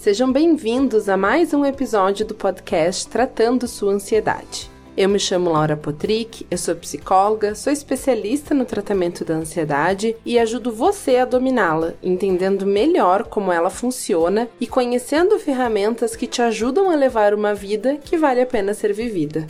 Sejam bem-vindos a mais um episódio do podcast Tratando Sua Ansiedade. Eu me chamo Laura Potrick, eu sou psicóloga, sou especialista no tratamento da ansiedade e ajudo você a dominá-la, entendendo melhor como ela funciona e conhecendo ferramentas que te ajudam a levar uma vida que vale a pena ser vivida.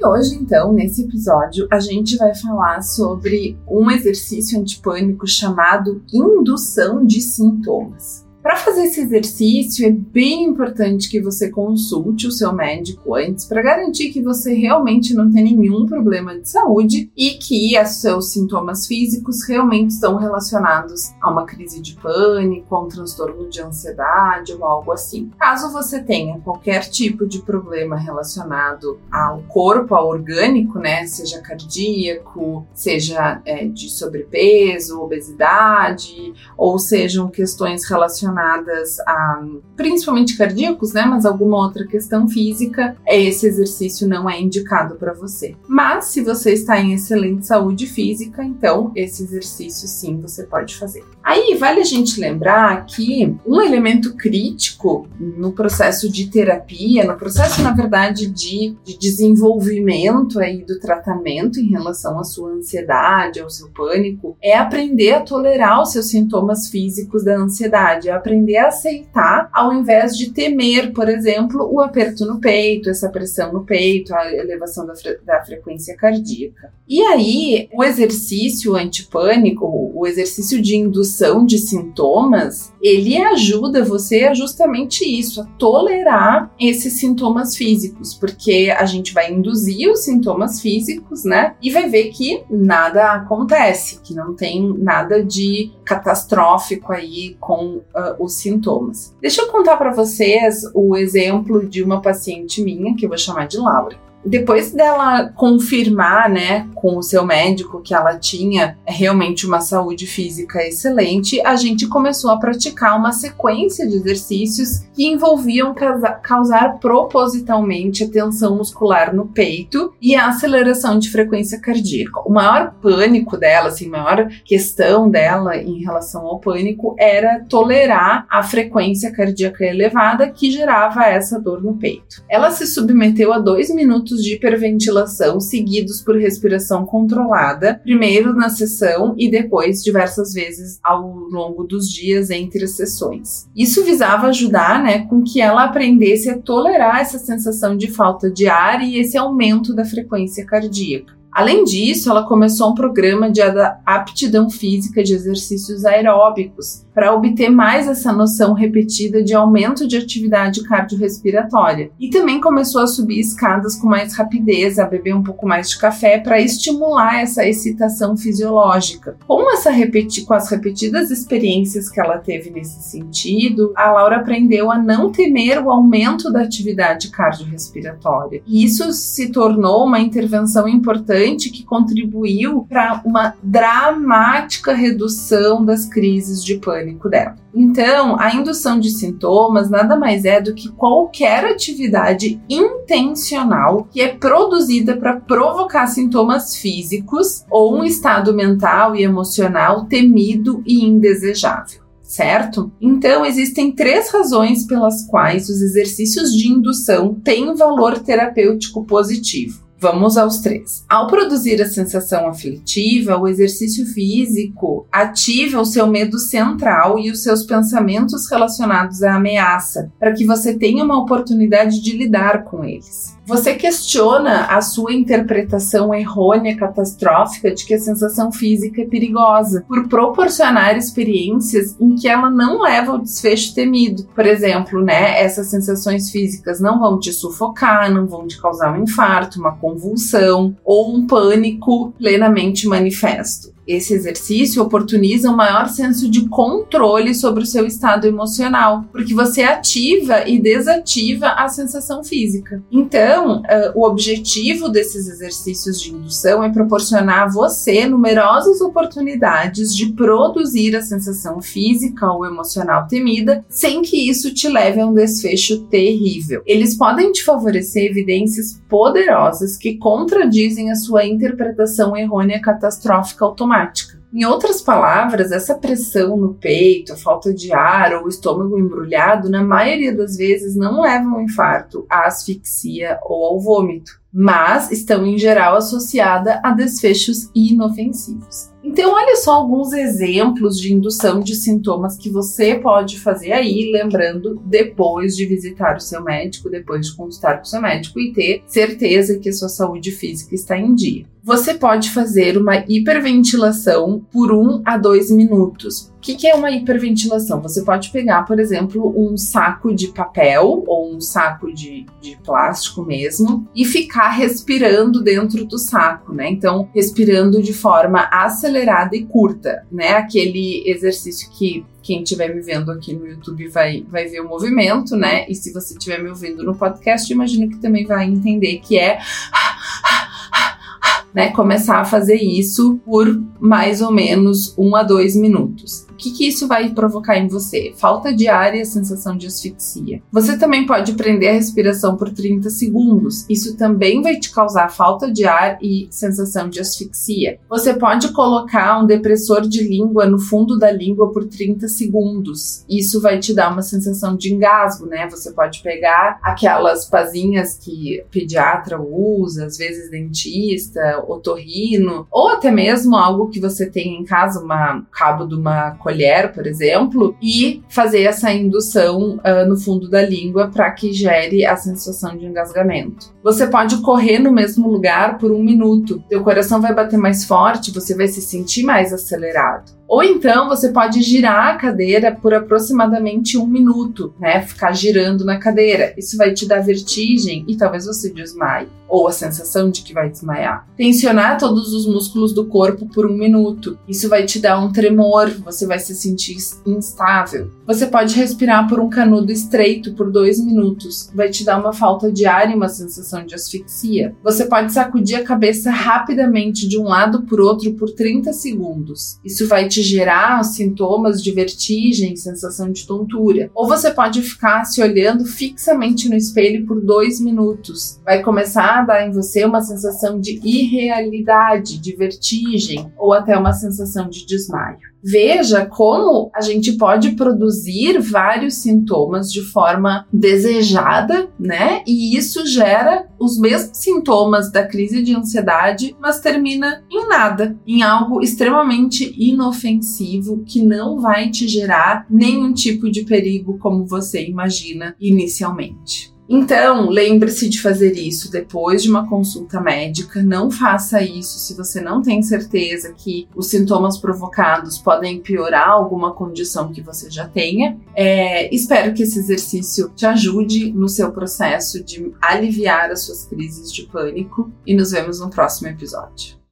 E hoje, então, nesse episódio, a gente vai falar sobre um exercício antipânico chamado indução de sintomas. Para fazer esse exercício, é bem importante que você consulte o seu médico antes para garantir que você realmente não tem nenhum problema de saúde e que os seus sintomas físicos realmente estão relacionados a uma crise de pânico, a um transtorno de ansiedade ou algo assim. Caso você tenha qualquer tipo de problema relacionado ao corpo, ao orgânico, né, seja cardíaco, seja é, de sobrepeso, obesidade, ou sejam questões relacionadas relacionadas a principalmente cardíacos, né, mas alguma outra questão física, esse exercício não é indicado para você. Mas se você está em excelente saúde física, então esse exercício sim você pode fazer. Aí vale a gente lembrar que um elemento crítico no processo de terapia, no processo na verdade de, de desenvolvimento aí do tratamento em relação à sua ansiedade, ao seu pânico, é aprender a tolerar os seus sintomas físicos da ansiedade, é aprender a aceitar ao invés de temer, por exemplo, o aperto no peito, essa pressão no peito, a elevação da, fre da frequência cardíaca. E aí, o exercício antipânico, o exercício de indução de sintomas, ele ajuda você a justamente isso, a tolerar esses sintomas físicos, porque a gente vai induzir os sintomas físicos, né? E vai ver que nada acontece, que não tem nada de catastrófico aí com uh, os sintomas. Deixa eu contar para vocês o exemplo de uma paciente minha, que eu vou chamar de Laura depois dela confirmar, né, com o seu médico que ela tinha realmente uma saúde física excelente, a gente começou a praticar uma sequência de exercícios que envolviam causar propositalmente a tensão muscular no peito e a aceleração de frequência cardíaca. O maior pânico dela, assim, a maior questão dela em relação ao pânico era tolerar a frequência cardíaca elevada que gerava essa dor no peito. Ela se submeteu a dois minutos de hiperventilação seguidos por respiração controlada, primeiro na sessão e depois diversas vezes ao longo dos dias entre as sessões. Isso visava ajudar, né, com que ela aprendesse a tolerar essa sensação de falta de ar e esse aumento da frequência cardíaca. Além disso, ela começou um programa de aptidão física de exercícios aeróbicos para obter mais essa noção repetida de aumento de atividade cardiorrespiratória. E também começou a subir escadas com mais rapidez, a beber um pouco mais de café para estimular essa excitação fisiológica. Com, essa repeti com as repetidas experiências que ela teve nesse sentido, a Laura aprendeu a não temer o aumento da atividade cardiorrespiratória. E isso se tornou uma intervenção importante que contribuiu para uma dramática redução das crises de pânico pânico dela. Então, a indução de sintomas nada mais é do que qualquer atividade intencional que é produzida para provocar sintomas físicos ou um estado mental e emocional temido e indesejável certo? Então, existem três razões pelas quais os exercícios de indução têm valor terapêutico positivo. Vamos aos três. Ao produzir a sensação aflitiva, o exercício físico ativa o seu medo central e os seus pensamentos relacionados à ameaça, para que você tenha uma oportunidade de lidar com eles. Você questiona a sua interpretação errônea, catastrófica de que a sensação física é perigosa, por proporcionar experiências em que ela não leva ao desfecho temido. Por exemplo, né, essas sensações físicas não vão te sufocar, não vão te causar um infarto, uma convulsão ou um pânico plenamente manifesto. Esse exercício oportuniza um maior senso de controle sobre o seu estado emocional, porque você ativa e desativa a sensação física. Então, uh, o objetivo desses exercícios de indução é proporcionar a você numerosas oportunidades de produzir a sensação física ou emocional temida, sem que isso te leve a um desfecho terrível. Eles podem te favorecer evidências poderosas que contradizem a sua interpretação errônea catastrófica automática. Em outras palavras, essa pressão no peito, falta de ar ou estômago embrulhado, na maioria das vezes não levam ao infarto, à asfixia ou ao vômito, mas estão em geral associadas a desfechos inofensivos. Então, olha só alguns exemplos de indução de sintomas que você pode fazer aí, lembrando, depois de visitar o seu médico, depois de consultar com o seu médico e ter certeza que a sua saúde física está em dia. Você pode fazer uma hiperventilação por 1 a 2 minutos. O que, que é uma hiperventilação? Você pode pegar, por exemplo, um saco de papel ou um saco de, de plástico mesmo e ficar respirando dentro do saco, né? Então, respirando de forma acelerada e curta, né? Aquele exercício que quem estiver me vendo aqui no YouTube vai, vai ver o movimento, né? E se você estiver me ouvindo no podcast, imagino que também vai entender que é né, começar a fazer isso por mais ou menos um a dois minutos que, que isso vai provocar em você? Falta de ar e a sensação de asfixia. Você também pode prender a respiração por 30 segundos. Isso também vai te causar falta de ar e sensação de asfixia. Você pode colocar um depressor de língua no fundo da língua por 30 segundos. Isso vai te dar uma sensação de engasgo, né? Você pode pegar aquelas pazinhas que pediatra usa, às vezes dentista, otorrino, ou até mesmo algo que você tem em casa, um cabo de uma colher, por exemplo, e fazer essa indução uh, no fundo da língua para que gere a sensação de engasgamento. Você pode correr no mesmo lugar por um minuto. Seu coração vai bater mais forte, você vai se sentir mais acelerado. Ou então você pode girar a cadeira por aproximadamente um minuto, né? Ficar girando na cadeira. Isso vai te dar vertigem e talvez você desmaie, ou a sensação de que vai desmaiar. Tensionar todos os músculos do corpo por um minuto. Isso vai te dar um tremor, você vai se sentir instável. Você pode respirar por um canudo estreito por dois minutos. Vai te dar uma falta de ar e uma sensação de asfixia. Você pode sacudir a cabeça rapidamente de um lado por outro por 30 segundos. Isso vai te gerar sintomas de vertigem, sensação de tontura. Ou você pode ficar se olhando fixamente no espelho por dois minutos. Vai começar a dar em você uma sensação de irrealidade, de vertigem ou até uma sensação de desmaio. Veja como a gente pode produzir vários sintomas de forma desejada, né? E isso gera os mesmos sintomas da crise de ansiedade, mas termina em nada, em algo extremamente inofensivo que não vai te gerar nenhum tipo de perigo como você imagina inicialmente. Então, lembre-se de fazer isso depois de uma consulta médica. Não faça isso se você não tem certeza que os sintomas provocados podem piorar alguma condição que você já tenha. É, espero que esse exercício te ajude no seu processo de aliviar as suas crises de pânico e nos vemos no próximo episódio.